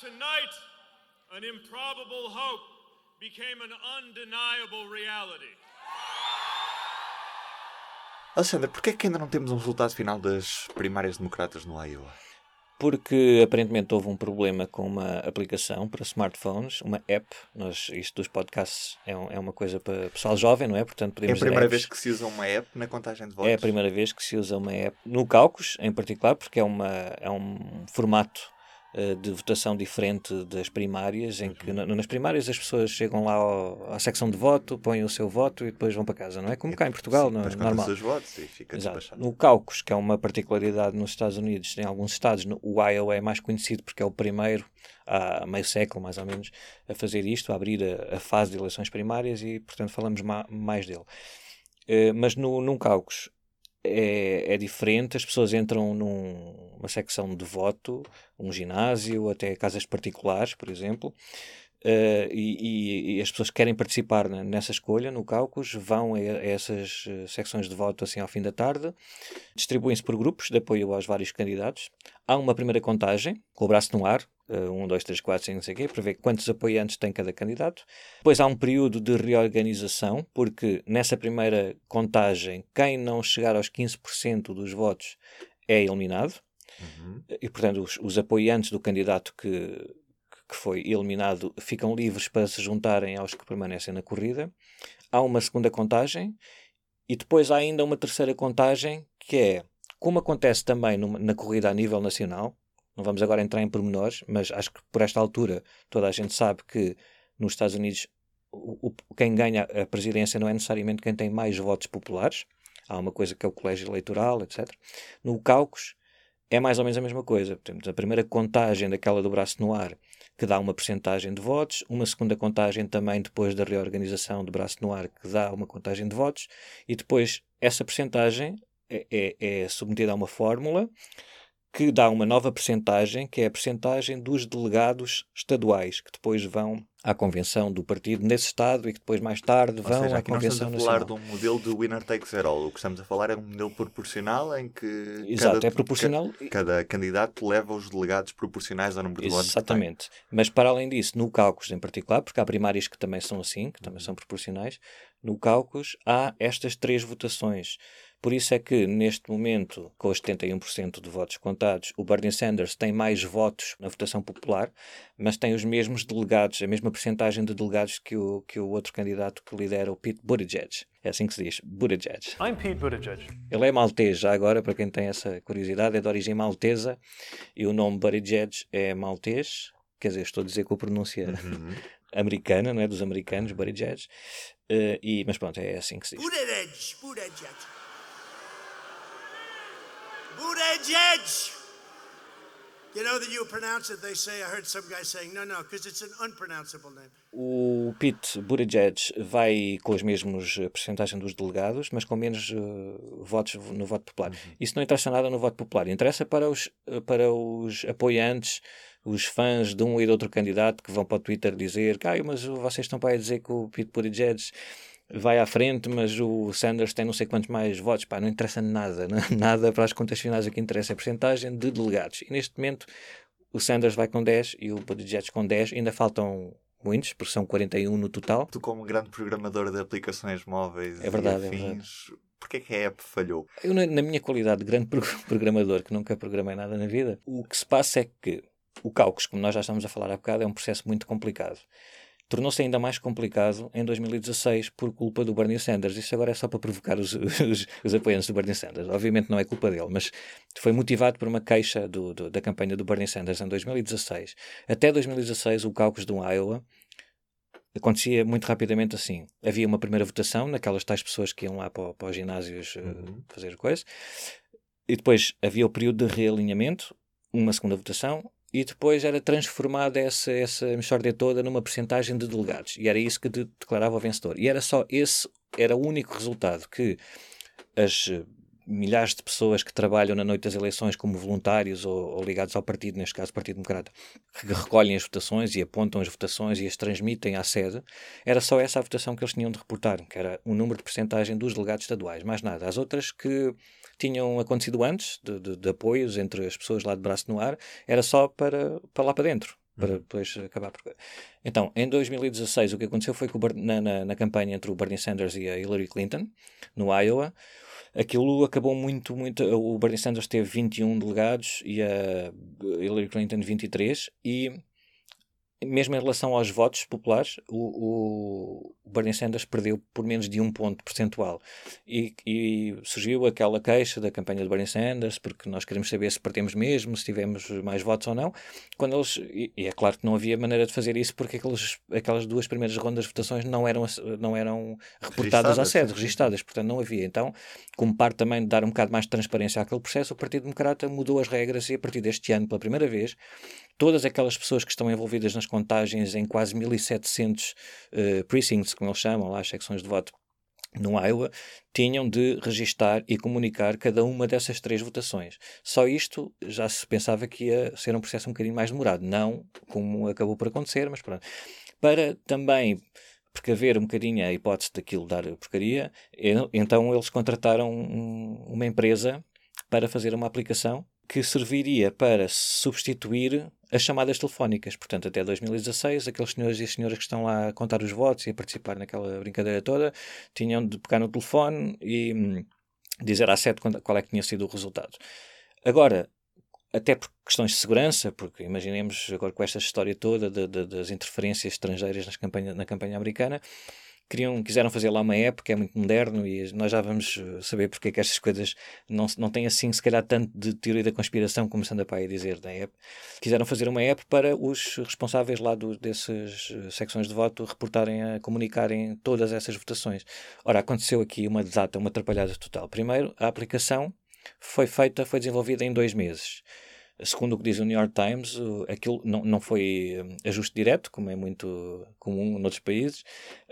Tonight, an improbable hope became an undeniable reality. Alexandre, porquê é que ainda não temos um resultado final das primárias democratas no Iowa? Porque aparentemente houve um problema com uma aplicação para smartphones, uma app. Nós, isto dos podcasts é, um, é uma coisa para pessoal jovem, não é? Portanto, podemos é a primeira vez que se usa uma app na contagem de votos? É a primeira vez que se usa uma app no Caucus, em particular, porque é, uma, é um formato de votação diferente das primárias, em que nas primárias as pessoas chegam lá ao, à secção de voto, põem o seu voto e depois vão para casa, não é? Como cá em Portugal, Sim, não, depois normal. os votos e fica Exato. No caucus, que é uma particularidade nos Estados Unidos, em alguns estados, o Iowa é mais conhecido porque é o primeiro, há meio século mais ou menos, a fazer isto, a abrir a, a fase de eleições primárias e, portanto, falamos ma, mais dele. Uh, mas no, num caucus é, é diferente, as pessoas entram numa secção de voto, um ginásio, até casas particulares, por exemplo, Uh, e, e, as pessoas que querem participar nessa escolha, no caucus, vão a, essas eh, secções de voto assim ao fim da tarde, distribuem-se por grupos de apoio aos vários candidatos. Há uma primeira contagem, com o braço no ar, uh, um, dois, três, quatro, cinco, não sei o quê, para ver quantos apoiantes tem cada candidato. Depois há um período de reorganização, porque nessa primeira contagem, quem não chegar aos 15% dos votos é eliminado. Uhum. E, portanto, os, os apoiantes do candidato que que foi eliminado ficam livres para se juntarem aos que permanecem na corrida. Há uma segunda contagem e depois há ainda uma terceira contagem que é, como acontece também numa, na corrida a nível nacional, não vamos agora entrar em pormenores, mas acho que por esta altura toda a gente sabe que nos Estados Unidos o, o, quem ganha a presidência não é necessariamente quem tem mais votos populares. Há uma coisa que é o colégio eleitoral, etc. No caucus é mais ou menos a mesma coisa. Temos a primeira contagem daquela do braço no ar que dá uma percentagem de votos, uma segunda contagem também depois da reorganização do braço no ar, que dá uma contagem de votos, e depois essa percentagem é, é, é submetida a uma fórmula que dá uma nova percentagem, que é a percentagem dos delegados estaduais, que depois vão à convenção do partido nesse estado e que depois mais tarde vão seja, à convenção nacional. Estamos a falar nacional. de um modelo de winner takes it all. O que estamos a falar é um modelo proporcional em que Exato, cada, é proporcional. Cada, cada candidato leva os delegados proporcionais ao número de votos. Exatamente. Mas para além disso, no cálculos em particular, porque há primárias que também são assim, que também são proporcionais, no cálculos há estas três votações. Por isso é que, neste momento, com os 71% de votos contados, o Bernie Sanders tem mais votos na votação popular, mas tem os mesmos delegados, a mesma percentagem de delegados que o, que o outro candidato que lidera, o Pete Buttigieg. É assim que se diz, Buttigieg. I'm Pete Buttigieg. Ele é maltês, já agora, para quem tem essa curiosidade, é de origem maltesa e o nome Buttigieg é maltês, quer dizer, estou a dizer com a pronúncia uhum. americana, não é? Dos americanos, Buttigieg. Uh, e, mas pronto, é assim que se diz. Buttigieg, Buttigieg. Name. O Pete Buttigieg vai com as mesmas eh, percentagens dos delegados, mas com menos uh, votos no voto popular. Uhum. Isso não interessa nada no voto popular. Interessa para os, eh, para os apoiantes, os fãs de um e de outro candidato que vão para o Twitter dizer Caio, mas vocês estão para aí dizer que o Pete Buttigieg vai à frente, mas o Sanders tem não sei quantos mais votos. Pá, não interessa nada, não, nada para as contas finais. O que interessa é a porcentagem de delegados. E neste momento o Sanders vai com 10 e o Buttigieg com 10. Ainda faltam muitos, porque são 41 no total. Tu, como grande programador de aplicações móveis é verdade, e afins, é verdade. porquê é que a app falhou? Eu, na, na minha qualidade de grande programador, que nunca programei nada na vida, o que se passa é que o cálculo, como nós já estamos a falar há bocado, é um processo muito complicado tornou-se ainda mais complicado em 2016 por culpa do Bernie Sanders. Isso agora é só para provocar os, os, os apoiantes do Bernie Sanders. Obviamente não é culpa dele, mas foi motivado por uma queixa do, do, da campanha do Bernie Sanders em 2016. Até 2016, o caucus do Iowa acontecia muito rapidamente assim. Havia uma primeira votação naquelas tais pessoas que iam lá para, para os ginásios uh, uhum. fazer coisas. E depois havia o período de realinhamento, uma segunda votação, e depois era transformada essa, essa mexórdia toda numa percentagem de delegados. E era isso que de, declarava o vencedor. E era só esse, era o único resultado que as eh, milhares de pessoas que trabalham na noite das eleições como voluntários ou, ou, ligados ao partido, neste caso Partido Democrata, que recolhem as votações e apontam as votações e as transmitem à sede, era só essa a votação que eles tinham de reportar, que era o número de percentagem dos delegados estaduais, mais nada. As outras que tinham acontecido antes, de, de, de, apoios entre as pessoas lá de braço no ar, era só para, para lá para dentro. para depois acabar por. Então, em 2016, o que aconteceu foi que Ber- na, na, na campanha entre o Bernie Sanders e a Hillary Clinton, no Iowa, aquilo acabou muito, muito. O Bernie Sanders teve 21 delegados e a Hillary Clinton 23, e mesmo em relação aos votos populares, o, o Bernie Sanders perdeu por menos de um ponto percentual. E, e surgiu aquela queixa da campanha do Bernie Sanders, porque nós queremos saber se perdemos mesmo, se tivemos mais votos ou não. Quando eles, e, e é claro que não havia maneira de fazer isso, porque aqueles, aquelas duas primeiras rondas de votações não eram, não eram reportadas à sede, registadas, portanto não havia. Então, como parte também de dar um bocado mais de transparência àquele processo, o Partido Democrata mudou as regras e a partir deste ano, pela primeira vez, todas aquelas pessoas que estão envolvidas nas contagens em quase 1700 eh, precincts, como eles chamam, lá as secções de voto no Iowa, tinham de registar e comunicar cada uma dessas três votações. Só isto já se pensava que ia ser um processo um bocadinho mais demorado, não como acabou por acontecer, mas pronto. Para também precaver um bocadinho a hipótese daquilo dar porcaria, então eles contrataram um- uma empresa para fazer uma aplicação que serviria para substituir as chamadas telefónicas. Portanto, até 2016, aqueles senhores e senhoras que estão lá a contar os votos e a participar naquela brincadeira toda tinham de pegar no telefone e hum, dizer à quando- qual é que tinha sido o resultado. Agora, até por questões de segurança, porque imaginemos agora com esta história toda de- de- das interferências estrangeiras nas campanha, na campanha americana, queriam, quiseram fazer lá uma app que é muito moderno e nós já vamos eh, saber porque é que estas coisas não, não têm assim, se calhar, tanto de teoria da conspiração como se anda para aí dizer da app. Quiseram fazer uma app para os responsáveis lá do, dessas eh, secções de voto reportarem, a comunicarem todas essas votações. Ora, aconteceu aqui uma desata, uma atrapalhada total. Primeiro, a aplicação foi feita, foi desenvolvida em dois meses. Segundo o que diz o New York Times, aquilo não, não foi hum, ajuste direto, como é muito comum noutros países.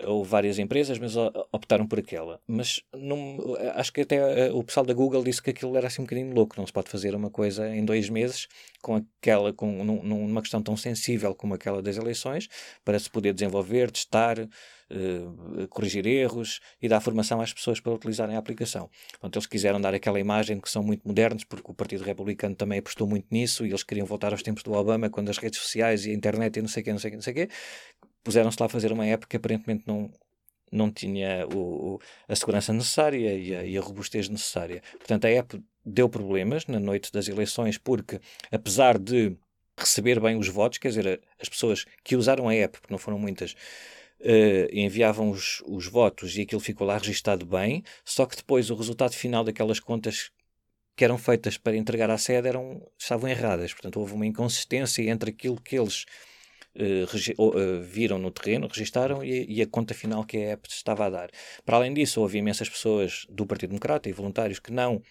Houve várias empresas, mas optaram por aquela. Mas não- acho que até eh, o pessoal da Google disse que aquilo era assim um bocadinho louco. Não se pode fazer uma coisa em dois meses com aquela, com, num- numa questão tão sensível como aquela das eleições, para se poder desenvolver, testar, eh, corrigir erros e dar formação às pessoas para utilizarem a aplicação. Portanto, eles quiseram dar aquela imagem que são muito modernos, porque o Partido Republicano também apostou muito nisso e eles queriam voltar aos tempos do Obama, quando as redes sociais e a internet e não sei o quê, não sei o quê, não sei o quê. Puseram-se lá a fazer uma app que aparentemente não, não tinha o, o- a segurança necessária e a, e a robustez necessária. Portanto, a app deu problemas na noite das eleições, porque apesar de receber bem os votos, quer dizer, as pessoas que usaram a app, porque não foram muitas, eh, enviavam os, os votos e aquilo ficou lá registado bem, só que depois o resultado final daquelas contas que eram feitas para entregar à sede eram, estavam erradas. Portanto, houve uma inconsistência entre aquilo que eles ou, eh, viram no terreno, registaram e, e a conta final que a app estava a dar. Para além disso, houve imensas pessoas do Partido Democrata e voluntários que não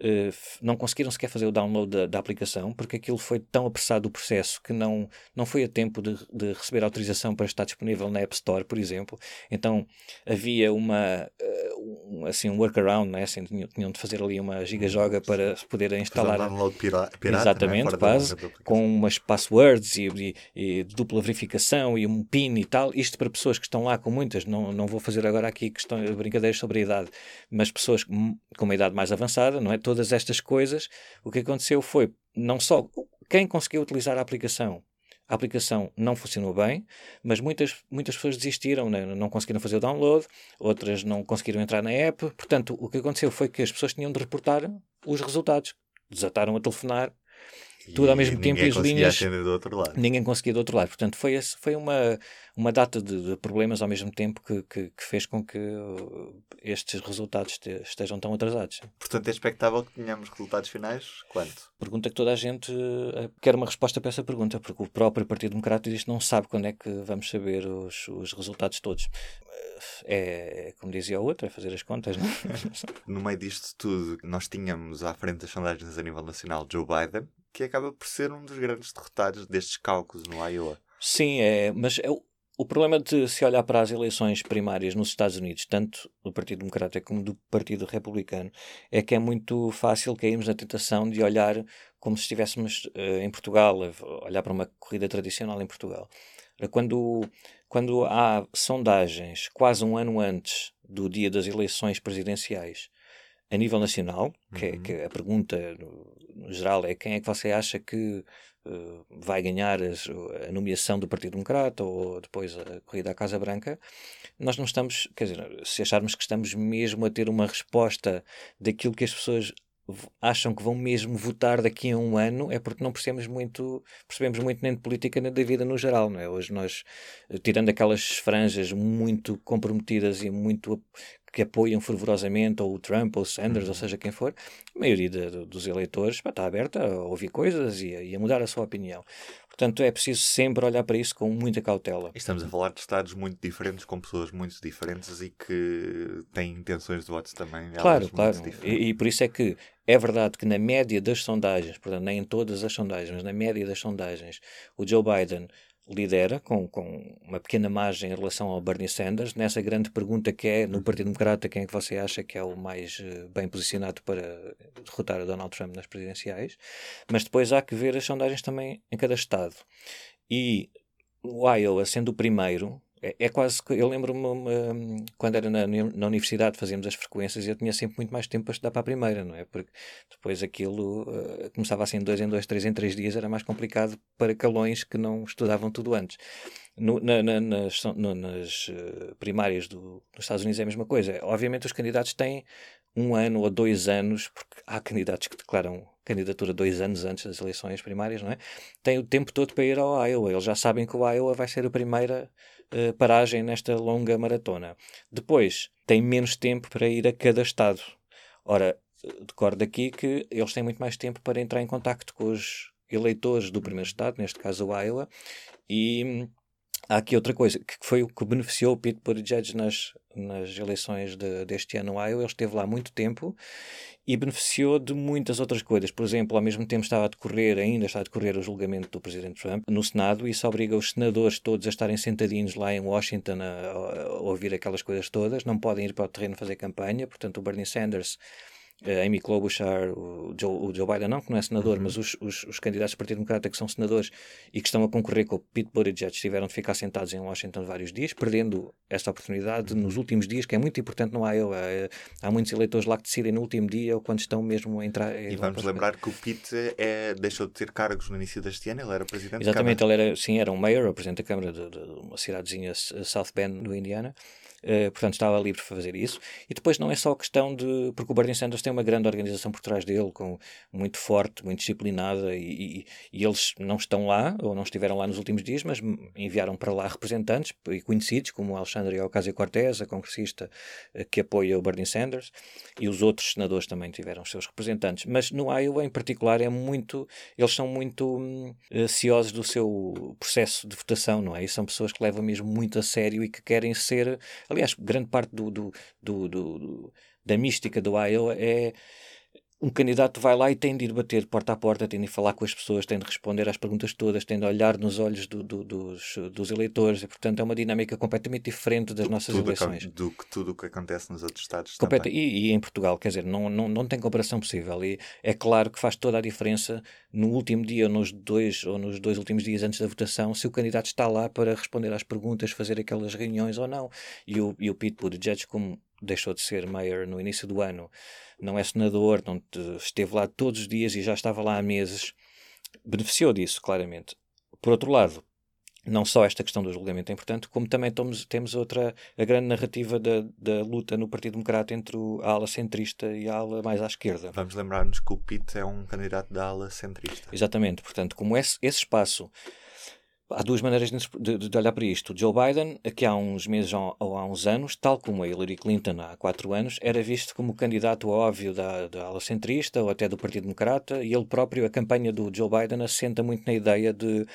eh, não conseguiram sequer fazer o download da, da aplicação porque aquilo foi tão apressado o processo que não, não foi a tempo de, de receber autorização para estar disponível na App Store, por exemplo. Então havia uma eh, um, assim, um workaround, né? assim, tinham, de fazer ali uma giga-joga para se poder Fazer um instalar. download pira- pirata, Exatamente, né? Fora da quase, com umas passwords e, e- e dupla verificação e um PIN e tal. Isto para pessoas que estão lá com muitas, não, não vou fazer agora aqui questão, brincadeiras sobre a idade, mas pessoas com uma idade mais avançada, não é? Todas estas coisas, o que aconteceu foi, não só quem conseguiu utilizar a aplicação, a aplicação não funcionou bem, mas muitas, muitas pessoas desistiram, né? não conseguiram fazer o download, outras não conseguiram entrar na app. Portanto, o que aconteceu foi que as pessoas tinham de reportar os resultados. Desataram a telefonar, tudo ao mesmo tempo e ninguém as conseguia linhas- atender do outro lado. ninguém conseguia do outro lado. Portanto, foi, esse- foi uma, uma data de, de problemas ao mesmo tempo que, que, que fez com que uh, estes resultados este- estejam tão atrasados. Portanto, é expectável que tenhamos resultados finais quanto? Pergunta que toda a gente uh, quer uma resposta para essa pergunta, porque o próprio Partido Democrata diz que não sabe quando é que vamos saber os, os resultados todos. Uh, É, como dizia o outro, é fazer as contas, não? No meio disto tudo, nós tínhamos à frente das sondagens a nível nacional Joe Biden, que acaba por ser um dos grandes derrotados destes cálculos no Iowa. Sim, é, mas é o, problema de se olhar para as eleições primárias nos Estados Unidos, tanto do Partido Democrata como do Partido Republicano, é que é muito fácil cairmos na tentação de olhar como se estivéssemos eh, em Portugal, olhar para uma corrida tradicional em Portugal. Quando, quando há sondagens quase um ano antes do dia das eleições presidenciais a nível nacional, que, é, Uhum. que a pergunta no, no geral é quem é que você acha que uh, vai ganhar as, a nomeação do Partido Democrata ou depois a corrida à Casa Branca, nós não estamos, quer dizer, se acharmos que estamos mesmo a ter uma resposta daquilo que as pessoas acham que vão mesmo votar daqui a um ano é porque não percebemos muito, percebemos muito nem de política nem da vida no geral, não é? Hoje nós, eh, tirando aquelas franjas muito comprometidas e muito que apoiam fervorosamente ou o Trump ou o Sanders, uhum. ou seja quem for, a maioria de, dos eleitores pá, está aberta a ouvir coisas e a, e a mudar a sua opinião. Portanto, é preciso sempre olhar para isso com muita cautela. Estamos a falar de estados muito diferentes, com pessoas muito diferentes e que têm intenções de votos também. Claro, claro. E, e, por isso é que é verdade que na média das sondagens, portanto, nem em todas as sondagens, mas na média das sondagens, o Joe Biden lidera com, com uma pequena margem em relação ao Bernie Sanders. Nessa grande pergunta que é no Partido Democrata quem é que você acha que é o mais uh, bem posicionado para derrotar o Donald Trump nas presidenciais? Mas depois há que ver as sondagens também em cada estado. E o Iowa sendo o primeiro é, é quase que. Eu lembro-me quando era na, na universidade, fazíamos as frequências e eu tinha sempre muito mais tempo para estudar para a primeira, não é? Porque depois aquilo uh, começava assim dois em dois, três em três dias, era mais complicado para calões que não estudavam tudo antes. No, na, na, nas, no, nas uh, primárias do, dos Estados Unidos é a mesma coisa. Obviamente os candidatos têm um ano ou dois anos, porque há candidatos que declaram candidatura dois anos antes das eleições primárias, não é? Têm o tempo todo para ir ao Iowa. Eles já sabem que o Iowa vai ser a primeira uh, paragem nesta longa maratona. Depois, têm menos tempo para ir a cada estado. Ora, decordo aqui que eles têm muito mais tempo para entrar em contacto com os eleitores do primeiro estado, neste caso o Iowa, e há aqui outra coisa, que foi o que beneficiou o Pete Buttigieg nas, nas eleições de, deste ano no Iowa. Ele esteve lá muito tempo e beneficiou de muitas outras coisas. Por exemplo, ao mesmo tempo estava a decorrer, ainda está a decorrer o julgamento do presidente Trump no Senado e isso obriga os senadores todos a estarem sentadinhos lá em Washington a, a ouvir aquelas coisas todas. Não podem ir para o terreno fazer campanha. Portanto, o Bernie Sanders a Amy Klobuchar, o Joe, o Joe, Biden não, que não é senador, uhum. mas os, os, os, candidatos do Partido Democrata que são senadores e que estão a concorrer com o Pete Buttigieg tiveram de ficar sentados em Washington vários dias, perdendo esta oportunidade nos últimos dias, que é muito importante no Iowa. É, há muitos eleitores lá que decidem no último dia ou quando estão mesmo a entrar. E vamos lembrar que o Pete é, deixou de ter cargos no início deste ano, ele era presidente Exatamente, ele era, sim, era um mayor, o presidente da Câmara de, de uma cidadezinha South Bend, no Indiana. Uh, portanto, estava livre para fazer isso. E depois não é só questão de. Porque o Bernie Sanders tem uma grande organização por trás dele, com, muito forte, muito disciplinada, e, e, e, eles não estão lá, ou não estiveram lá nos últimos dias, mas enviaram para lá representantes e conhecidos, como Alexandre Ocasio-Cortez, a congressista uh, que apoia o Bernie Sanders, e os outros senadores também tiveram os seus representantes. Mas no Iowa, em particular, é muito. Eles são muito hum, ansiosos do seu processo de votação, não é? E são pessoas que levam mesmo muito a sério e que querem ser Aliás, grande parte do, do, do, do da mística do Iowa é um candidato vai lá e tem de ir bater porta a porta, tem de falar com as pessoas, tem de responder às perguntas todas, tem de olhar nos olhos do, do, dos, dos eleitores, e portanto é uma dinâmica completamente diferente das nossas tudo eleições. Do que tudo o que acontece nos outros Estados Completa, e, e, em Portugal, quer dizer, não, não, não tem comparação possível. E é claro que faz toda a diferença no último dia, ou nos dois, ou nos dois últimos dias antes da votação, se o candidato está lá para responder às perguntas, fazer aquelas reuniões ou não. E o, e o Pete Buttigieg, como deixou de ser mayor no início do ano, não é senador, não esteve lá todos os dias e já estava lá há meses, beneficiou disso, claramente. Por outro lado, não só esta questão do julgamento é importante, como também temos, temos outra, a grande narrativa da, da luta no Partido Democrata entre a ala centrista e a ala mais à esquerda. Vamos lembrar-nos que o Pitt é um candidato da ala centrista. Exatamente, portanto, como esse, esse espaço Há duas maneiras de, de, olhar para isto. O Joe Biden, aqui há uns meses ou há uns anos, tal como a Hillary Clinton há quatro anos, era visto como candidato óbvio da, da ala centrista ou até do Partido Democrata, e ele próprio, a campanha do Joe Biden, assenta muito na ideia de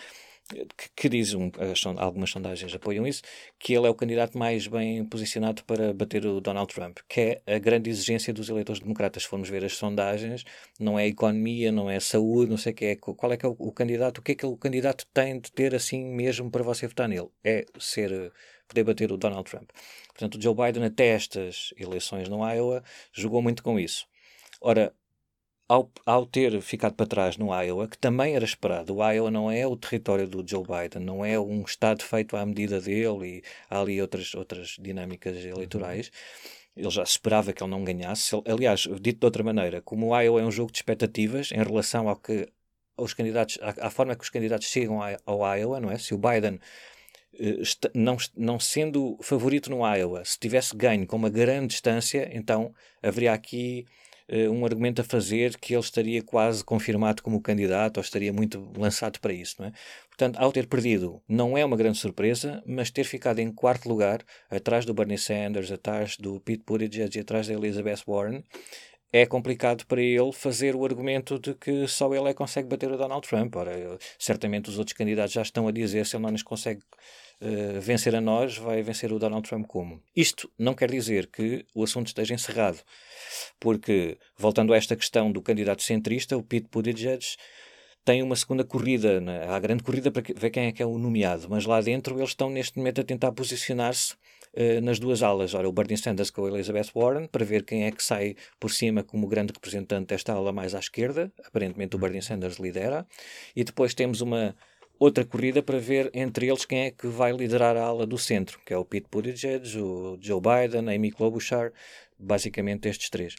que, que diz um, algumas sondagens apoiam isso, que ele é o candidato mais bem posicionado para bater o Donald Trump, que é a grande exigência dos eleitores democratas. Se formos ver as sondagens, não é economia, não é saúde, não sei o que é. Qual é que é o, o candidato? O que é que o candidato tem de ter assim mesmo para você votar nele? É ser poder bater o Donald Trump. Portanto, o Joe Biden, até estas eleições no Iowa, jogou muito com isso. Ora, ao, ao, ter ficado para trás no Iowa, que também era esperado, o Iowa não é o território do Joe Biden, não é um estado feito à medida dele e há ali outras, outras dinâmicas eleitorais. Ele já esperava que ele não ganhasse. Aliás, dito de outra maneira, como o Iowa é um jogo de expectativas em relação ao que aos candidatos, à, à forma que os candidatos chegam ao Iowa, não é? Se o Biden eh, não, não sendo favorito no Iowa, se tivesse ganho com uma grande distância, então haveria aqui um argumento a fazer que ele estaria quase confirmado como candidato ou estaria muito lançado para isso, não é? Portanto, ao ter perdido, não é uma grande surpresa, mas ter ficado em quarto lugar, atrás do Bernie Sanders, atrás do Pete Buttigieg e atrás da Elizabeth Warren, é complicado para ele fazer o argumento de que só ele é que consegue bater o Donald Trump. Ora, certamente os outros candidatos já estão a dizer se ele não nos consegue uh, vencer a nós, vai vencer o Donald Trump como? Isto não quer dizer que o assunto esteja encerrado, porque, voltando a esta questão do candidato centrista, o Pete Buttigieg tem uma segunda corrida, né? há a grande corrida para ver quem é que é o nomeado, mas lá dentro eles estão neste momento a tentar posicionar-se uh, nas duas alas. Ora, o Bernie Sanders com a Elizabeth Warren, para ver quem é que sai por cima como grande representante desta ala mais à esquerda. Aparentemente o Bernie Sanders lidera. E depois temos uma outra corrida para ver entre eles quem é que vai liderar a ala do centro, que é o Pete Buttigieg, o Joe Biden, Amy Klobuchar, basicamente estes três.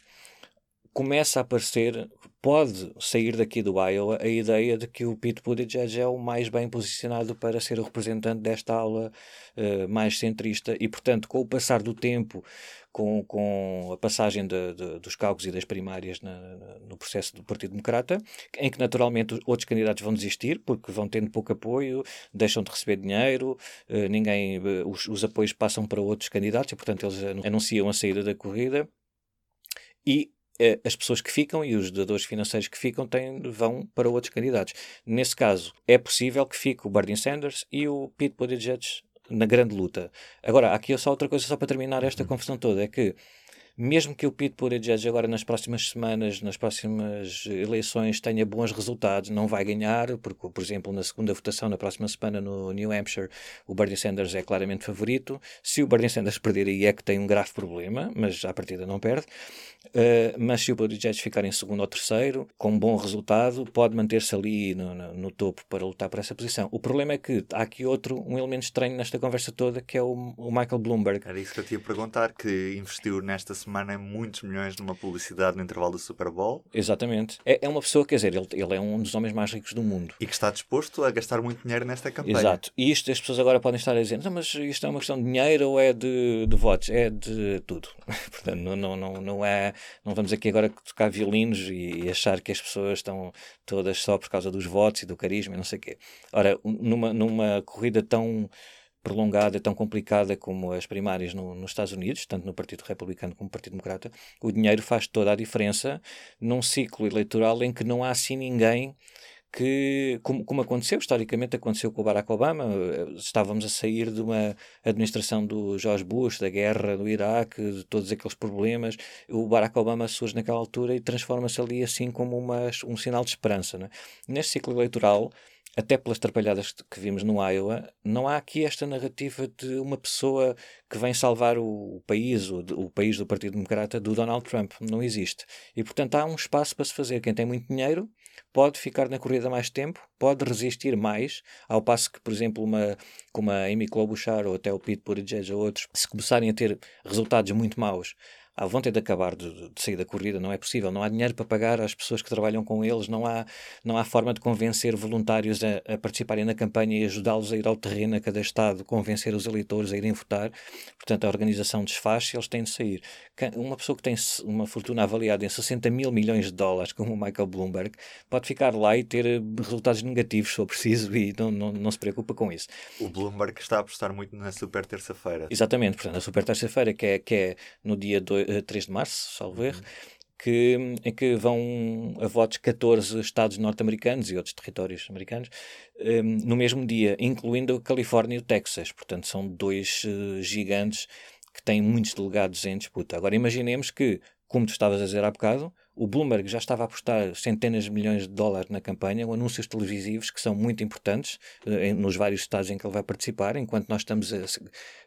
Começa a aparecer, pode sair daqui do Iowa a ideia de que o Pete Buttigieg é o mais bem posicionado para ser o representante desta aula uh, mais centrista. E, portanto, com o passar do tempo, com, com a passagem de, de, dos cargos e das primárias na, no processo do Partido Democrata, em que naturalmente outros candidatos vão desistir porque vão tendo pouco apoio, deixam de receber dinheiro, uh, ninguém, uh, os, os apoios passam para outros candidatos e, portanto, eles anunciam a saída da corrida. E é, as pessoas que ficam e os dadores financeiros que ficam têm, vão para outros candidatos. Nesse caso, é possível que fique o Bernie Sanders e o Pete Buttigieg na grande luta. Agora, aqui só outra coisa, só para terminar esta confusão toda, é que mesmo que o Pete Buttigieg agora nas próximas semanas, nas próximas eleições tenha bons resultados, não vai ganhar, porque, por exemplo, na segunda votação na próxima semana no New Hampshire, o Bernie Sanders é claramente favorito. Se o Bernie Sanders perder aí é que tem um grave problema, mas à partida não perde. Uh, mas se o Buttigieg ficar em segundo ou terceiro, com um bom resultado, pode manter-se ali no, no, no, topo para lutar por essa posição. O problema é que há aqui outro, um elemento estranho nesta conversa toda, que é o, o Michael Bloomberg. Era isso que eu te ia perguntar, que investiu nesta semana muitos milhões numa publicidade no intervalo do Super Bowl. Exatamente. É, é uma pessoa, quer dizer, ele, ele, é um dos homens mais ricos do mundo. E que está disposto a gastar muito dinheiro nesta campanha. Exato. E isto as pessoas agora podem estar a dizer, mas isto é uma questão de dinheiro ou é de, de votos? É de tudo. Portanto, não, não, não, não, é, não vamos aqui agora tocar violinos e, e achar que as pessoas estão todas só por causa dos votos e do carisma e não sei o quê. Ora, numa, numa corrida tão prolongada, tão complicada como as primárias no, nos Estados Unidos, tanto no Partido Republicano como no Partido Democrata, o dinheiro faz toda a diferença num ciclo eleitoral em que não há assim ninguém que, como, como, aconteceu, historicamente aconteceu com o Barack Obama, estávamos a sair de uma administração do George Bush, da guerra do Iraque, de todos aqueles problemas, o Barack Obama surge naquela altura e transforma-se ali assim como uma, um sinal de esperança. Não é? Neste ciclo eleitoral, até pelas trapalhadas que vimos no Iowa, não há aqui esta narrativa de uma pessoa que vem salvar o, país, o, o, país do Partido Democrata, do Donald Trump. Não existe. E, portanto, há um espaço para se fazer. Quem tem muito dinheiro pode ficar na corrida mais tempo, pode resistir mais, ao passo que, por exemplo, uma, como a Amy Klobuchar ou até o Pete Buttigieg ou outros, se começarem a ter resultados muito maus, à vontade de acabar de, de, sair da corrida, não é possível. Não há dinheiro para pagar às pessoas que trabalham com eles, não há, não há forma de convencer voluntários a, a participarem na campanha e ajudá-los a ir ao terreno a cada estado, convencer os eleitores a irem votar. Portanto, a organização desfaz e eles têm de sair. Uma pessoa que tem uma fortuna avaliada em 60 mil milhões de dólares, como o Michael Bloomberg, pode ficar lá e ter eh, resultados negativos, se for preciso, e não, não, não se preocupa com isso. O Bloomberg está a apostar muito na super terça-feira. Exatamente, portanto, a super terça-feira, que é, que é no dia 2 3 eh, de março, salvo erro, que, em que vão a votos 14 estados norte-americanos e outros territórios americanos um, ehm, no mesmo dia, incluindo a Califórnia e o Texas. Portanto, são dois uh, gigantes que têm muitos delegados em disputa. Agora, imaginemos que, como tu estavas a dizer há bocado, o Bloomberg já estava a apostar centenas de milhões de dólares na campanha, anúncios televisivos que são muito importantes eh, nos vários estados em que ele vai participar. Enquanto nós estamos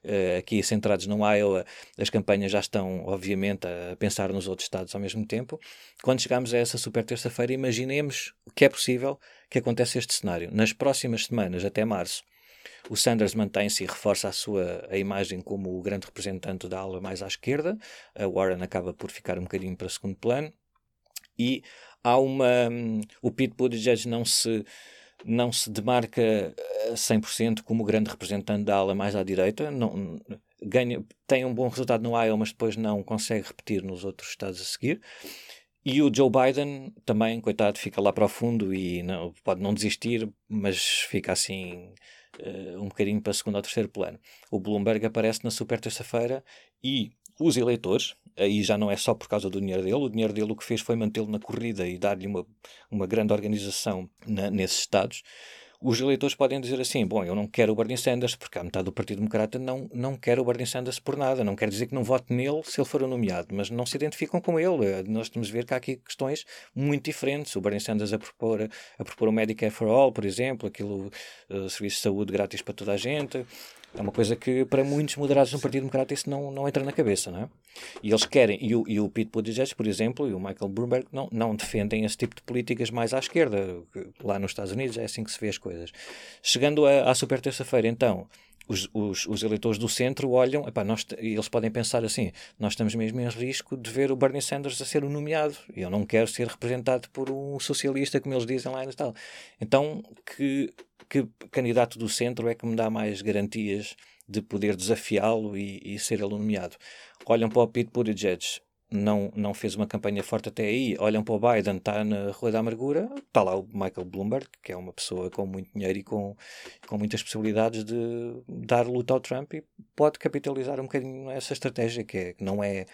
eh, aqui centrados no Iowa, as campanhas já estão, obviamente, a pensar nos outros estados ao mesmo tempo. Quando chegamos a essa super terça-feira, imaginemos que é possível que aconteça este cenário. Nas próximas semanas, até março, o Sanders mantém-se e reforça a sua a imagem como o grande representante da ala mais à esquerda. A Warren acaba por ficar um bocadinho para segundo plano E há uma. hum, O Pete Buttigieg não se não se demarca a 100% como o grande representante da ala mais à direita, não, ganha, tem um bom resultado no Iowa, mas depois não consegue repetir nos outros estados a seguir. E o Joe Biden também, coitado, fica lá para o fundo e não, pode não desistir, mas fica assim eh, um bocadinho para segundo ou terceiro plano. O Bloomberg aparece na super terça-feira e os eleitores, aí já não é só por causa do dinheiro dele, o dinheiro dele o que fez foi mantê-lo na corrida e dar-lhe uma, uma grande organização na- nesses estados. Os eleitores podem dizer assim: bom, eu não quero o Bernie Sanders, porque a metade do Partido Democrata não, não quer o Bernie Sanders por nada. Não quer dizer que não vote nele se ele for nomeado, mas não se identificam com ele. Eh, Nós temos de ver que há aqui questões muito diferentes. O Bernie Sanders a propor, a propor o Medicare for All, por exemplo, aquilo, eh, serviço de saúde grátis para toda a gente. É uma coisa que para muitos moderados no Partido Democrata isso não, não entra na cabeça, não é? E eles querem, e o, e o Pete Buttigieg, por exemplo, e o Michael Bloomberg não, não defendem esse tipo de políticas mais à esquerda. que Lá nos Estados Unidos é assim que se vê as coisas. Chegando a- à super terça-feira, então, os, os, os eleitores do centro olham, epá, nós, e eles podem pensar assim: nós estamos mesmo em risco de ver o Bernie Sanders a ser o nomeado. Eu não quero ser representado por um socialista, como eles dizem lá e tal. Então, que, que candidato do centro é que me dá mais garantias de poder desafiá-lo e, e ser ele nomeado? Olham para o Pete Buttigieg, não, não fez uma campanha forte até aí. Olham para o Biden, está na Rua da Amargura. Está lá o Michael Bloomberg, que é uma pessoa com muito dinheiro e com, com muitas possibilidades de dar luta ao Trump e pode capitalizar um bocadinho essa estratégia, que, é, que não é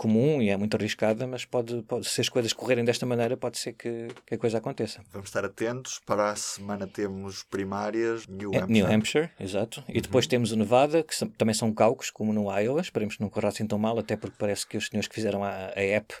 comum e é muito arriscada, mas pode, pode se as coisas correrem desta maneira, pode ser que, que a coisa aconteça. Vamos estar atentos. Para a semana temos primárias, New É, Hampshire. New Hampshire, exato. E depois temos o Nevada, que também são caucos, como no Iowa. Esperemos que não corra assim tão mal, até porque parece que os senhores que fizeram a, a app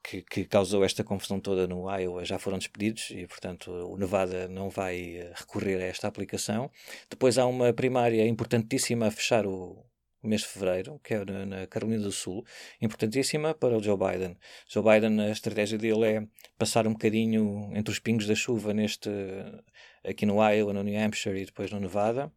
que, que causou esta confusão toda no Iowa já foram despedidos e, portanto, o Nevada não vai eh, recorrer a esta aplicação. Depois há uma primária importantíssima a fechar o o mês de fevereiro, que é na, na Carolina do Sul, importantíssima para o Joe Biden. Joe Biden, a estratégia dele é passar um bocadinho entre os pingos da chuva neste aqui no Iowa, no New Hampshire e depois no Nevada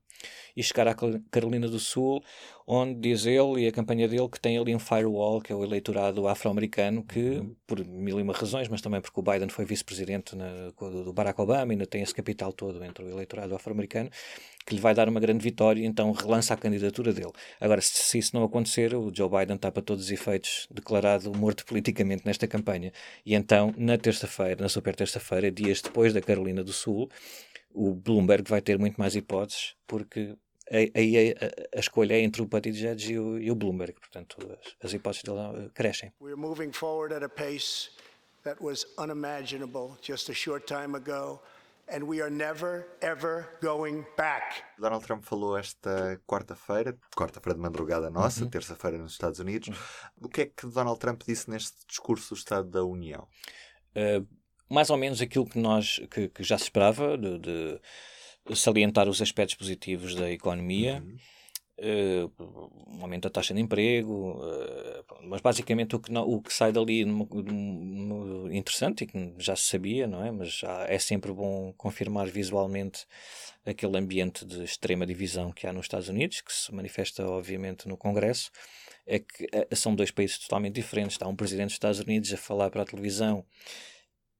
e chegar à Carolina do Sul, onde diz ele e a campanha dele que tem ali um firewall, que é o eleitorado afro-americano, que, por mil e uma razões, mas também porque o Biden foi vice-presidente do Barack Obama, ainda tem esse capital todo entre o eleitorado afro-americano, que lhe vai dar uma grande vitória e então relança a candidatura dele. Agora, se, se isso não acontecer, o Joe Biden está para todos os efeitos declarado morto politicamente nesta campanha. E então, na terça-feira, na super terça-feira, dias depois da Carolina do Sul, o Bloomberg vai ter muito mais hipóteses, porque aí a, a, a escolha é entre o Buttigieg e o, e o Bloomberg. Portanto, as, as hipóteses dele eh, crescem. We're moving forward at a pace that was unimaginable just a short time ago, and we are never, ever going back. Donald Trump falou esta quarta-feira, quarta-feira de madrugada nossa, terça-feira nos Estados Unidos. O que é que Donald Trump disse neste discurso do Estado da União? Uh, mais ou menos aquilo que nós que, que já se esperava de, de salientar os aspectos positivos da economia. Uh, um aumento da taxa de emprego uh, mas basicamente o que, não, o que sai dali no, no, interessante e que já se sabia não é? Mas há, é sempre bom confirmar visualmente aquele ambiente de extrema divisão que há nos Estados Unidos que se manifesta obviamente no Congresso é que uh, são dois países totalmente diferentes. Está um presidente dos Estados Unidos a falar para a televisão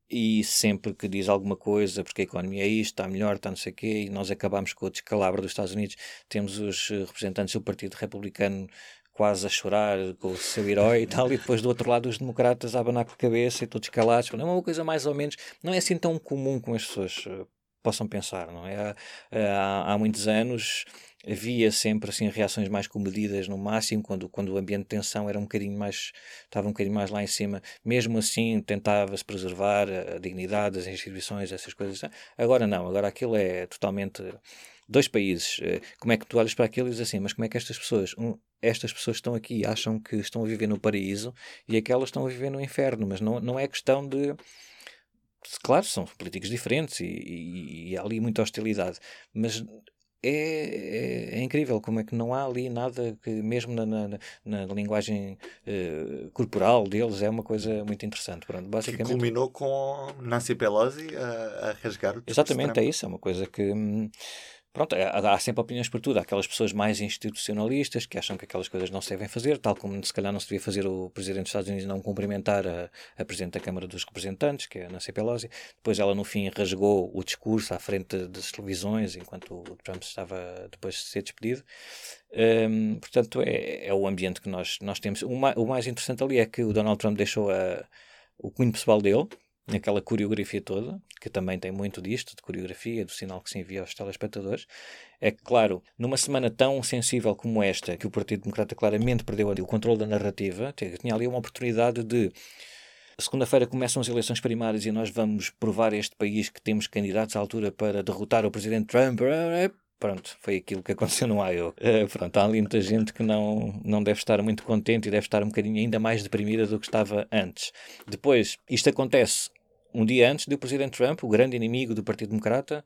e sempre que diz alguma coisa, porque a economia é isto, está melhor, está não sei o quê, e nós acabamos com o descalabro dos Estados Unidos, temos os eh, representantes do Partido Republicano quase a chorar com o seu herói e tal, e depois do outro lado os democratas a abanar com a cabeça e todos calados. É uma coisa mais ou menos, não é assim tão comum como as pessoas uh, possam pensar, não é? Há, há, há muitos anos havia sempre assim reações mais comedidas no máximo quando quando o ambiente de tensão era um bocadinho mais estava um bocadinho mais lá em cima. Mesmo assim tentava-se preservar a dignidade das instituições essas coisas. Agora não agora aquilo é totalmente dois países como é que tu olhas para aquilo e dizes assim mas como é que estas pessoas um, estas pessoas estão aqui acham que estão a viver no paraíso e aquelas estão a viver no inferno? Mas não não é questão de claro são políticos diferentes e, e, e há ali muita hostilidade mas é, é, é, incrível como é que não há ali nada que, mesmo na, na, na linguagem uh, corporal deles, é uma coisa muito interessante. Pronto, basicamente, que culminou com Nancy Pelosi a, a rasgar o Exatamente, é isso. É uma coisa que. Hum, pronto, há, há, sempre opiniões por tudo. Há aquelas pessoas mais institucionalistas que acham que aquelas coisas não se devem fazer, tal como se calhar não se devia fazer o Presidente dos Estados Unidos não cumprimentar a, a Presidente da Câmara dos Representantes, que é a Nancy Pelosi. Depois ela, no fim, rasgou o discurso à frente das televisões, enquanto o Trump estava depois de ser despedido. Um, portanto, é, é, o ambiente que nós, nós temos. O, ma, o mais interessante ali é que o Donald Trump deixou a, o cunho pessoal dele, naquela coreografia toda, que também tem muito disto, de coreografia, do sinal que se envia aos telespectadores, é que, claro, numa semana tão sensível como esta, que o Partido Democrata claramente perdeu o controle da narrativa, tinha ali uma oportunidade de. Segunda-feira começam as eleições primárias e nós vamos provar a este país que temos candidatos à altura para derrotar o presidente Trump. Pronto, foi aquilo que aconteceu no Iowa. Uh, pronto, há ali muita gente que não, não deve estar muito contente e deve estar um bocadinho ainda mais deprimida do que estava antes. Depois, isto acontece um dia antes do presidente Trump, o grande inimigo do Partido Democrata,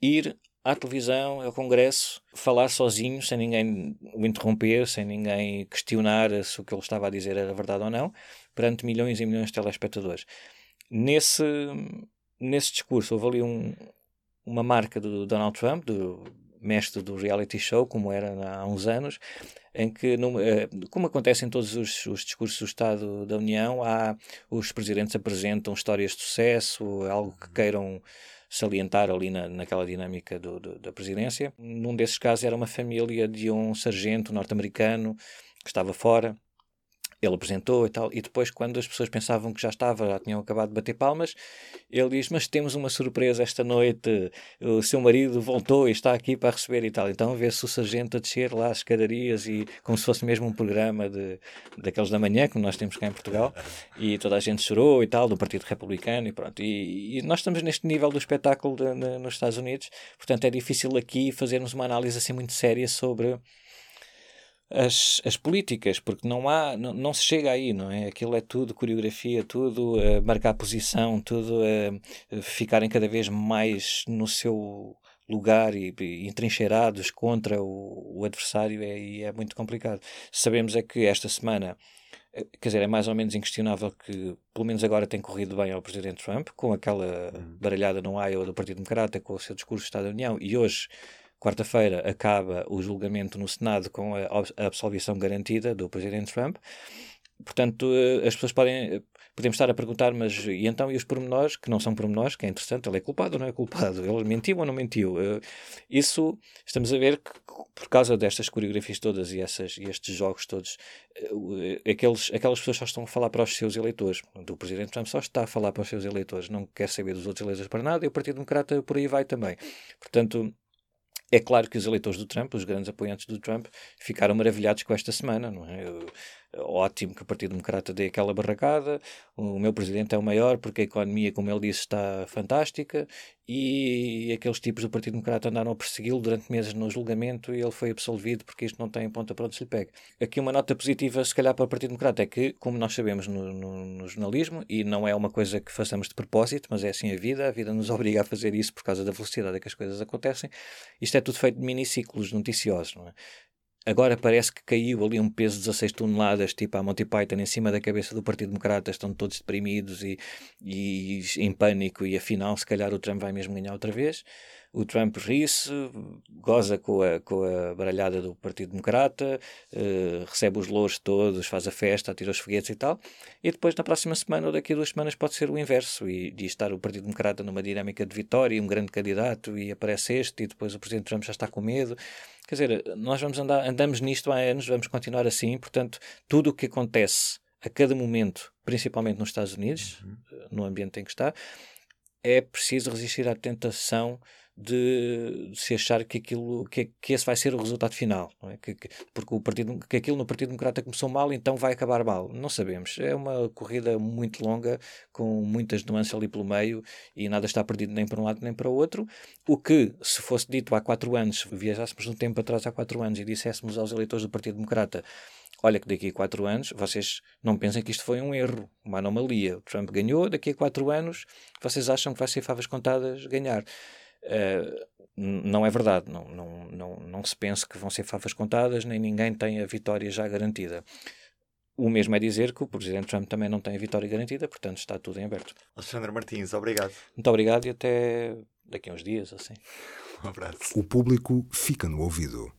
ir à televisão, ao Congresso, falar sozinho, sem ninguém o interromper, sem ninguém questionar se o que ele estava a dizer era verdade ou não, perante milhões e milhões de telespectadores. Nesse, nesse discurso, houve ali um, uma marca do Donald Trump, do mestre do reality show, como era há uns anos, em que, eh, como acontece em todos os, os, discursos do Estado da União, há, os presidentes apresentam histórias de sucesso, algo que queiram salientar ali na, naquela dinâmica do, do, da presidência. Num desses casos era uma família de um sargento norte-americano que estava fora ele apresentou e tal, e depois, quando as pessoas pensavam que já estava, já tinham acabado de bater palmas, ele diz: Mas temos uma surpresa esta noite, o seu marido voltou e está aqui para receber e tal. Então vê-se o sargento a descer lá as escadarias, e como se fosse mesmo um programa de, daqueles da manhã, que nós temos cá em Portugal, e toda a gente chorou e tal, do Partido Republicano, e pronto. E, e nós estamos neste nível do espetáculo de, de, nos Estados Unidos, portanto é difícil aqui fazermos uma análise assim muito séria sobre as, as políticas, porque não há, não, não, se chega aí, não é? Aquilo é tudo coreografia, tudo uh, marcar posição, tudo uh, ficarem cada vez mais no seu lugar e, e entrincheirados contra o, o adversário é, e é muito complicado. Sabemos é que esta semana eh, quer dizer, é mais ou menos inquestionável que, pelo menos agora, tem corrido bem ao Presidente Trump, com aquela uhum. baralhada no Iowa do Partido Democrata, com o seu discurso do Estado da União, e hoje Quarta-feira acaba o julgamento no Senado com a absolvição garantida do presidente Trump. Portanto, eh, as pessoas podem podemos estar a perguntar, mas e então e os pormenores, que não são pormenores, que é interessante, ele é culpado ou não é culpado? Ele mentiu ou não mentiu? Eh, isso estamos a ver que, por causa destas coreografias todas e, essas, e estes jogos todos, eh, aqueles, aquelas pessoas só estão a falar para os seus eleitores. O Presidente Trump só está a falar para os seus eleitores, não quer saber dos outros eleitores para nada, e o Partido Democrata por aí vai também. Portanto, é claro que os eleitores do Trump, os grandes apoiantes do Trump, ficaram maravilhados com esta semana, não é? Ótimo que o Partido Democrata dê aquela barracada. O meu presidente é o maior porque a economia, como ele disse, está fantástica. E aqueles tipos do Partido Democrata andaram a persegui-lo durante meses no julgamento e ele foi absolvido porque isto não tem ponta para onde se lhe pegue. Aqui uma nota positiva, se calhar, para o Partido Democrata é que, como nós sabemos no, no, no jornalismo, e não é uma coisa que façamos de propósito, mas é assim a vida, a vida nos obriga a fazer isso por causa da velocidade a que as coisas acontecem. Isto é tudo feito de miniciclos noticiosos, não é? Agora parece que caiu ali um peso de 16 toneladas, tipo a Monty Python, em cima da cabeça do Partido Democrata. Estão todos deprimidos e, e em pânico. E afinal, se calhar o Trump vai mesmo ganhar outra vez o Trump ri-se, goza com a, com a baralhada do Partido Democrata, uh, recebe os louros todos, faz a festa, atira os foguetes e tal, e depois na próxima semana ou daqui a duas semanas pode ser o inverso, e de estar o Partido Democrata numa dinâmica de vitória, e um grande candidato, e aparece este, e depois o Presidente Trump já está com medo. Quer dizer, nós vamos andar, andamos nisto há anos, vamos continuar assim, portanto, tudo o que acontece a cada momento, principalmente nos Estados Unidos, uhum. no ambiente em que está, é preciso resistir à tentação de, de, se achar que aquilo que, que esse vai ser o resultado final, é? que, que, porque o partido que aquilo no Partido Democrata começou mal, então vai acabar mal. Não sabemos. É uma corrida muito longa com muitas nuances ali pelo meio e nada está perdido nem para um lado nem para o outro. O que se fosse dito há quatro anos, viajássemos um tempo atrás há quatro anos e disséssemos aos eleitores do Partido Democrata olha que daqui a quatro anos vocês não pensem que isto foi um erro, uma anomalia. O Trump ganhou, daqui a quatro anos vocês acham que vai ser favas contadas ganhar. Uh, não é verdade, não, não, não, não se pense que vão ser favas contadas, nem ninguém tem a vitória já garantida. O mesmo é dizer que o Presidente Trump também não tem a vitória garantida, portanto está tudo em aberto. Alexandre Martins, obrigado. Muito obrigado e até daqui a uns dias, assim. Um abraço. O público fica no ouvido.